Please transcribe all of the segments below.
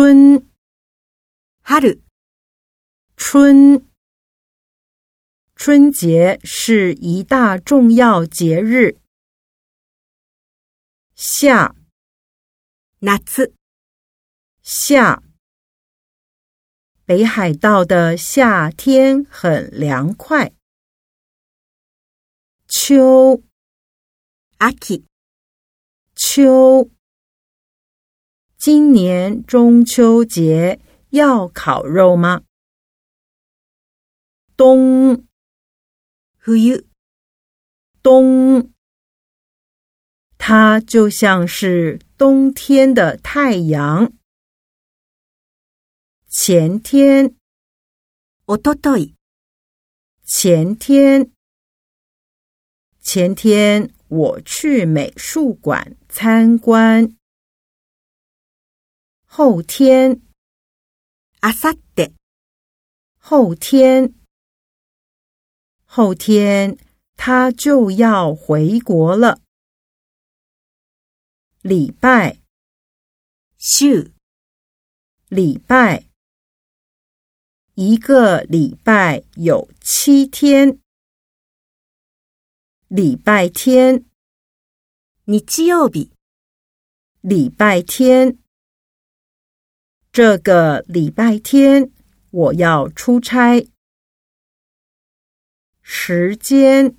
春，春。春。春节是一大重要节日。夏，夏。夏。北海道的夏天很凉快。秋，秋。秋。今年中秋节要烤肉吗？冬。冬，冬，它就像是冬天的太阳。前天，おととい，前天，前天我去美术馆参观。 后天，あさって，后天。后天他就要回国了。礼拜，週，礼拜，一个礼拜有七天。礼拜天，日曜日，礼拜天， 这个礼拜天我要出差。时间，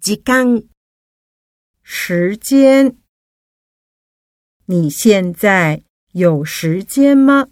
时间，时间。你现在有时间吗？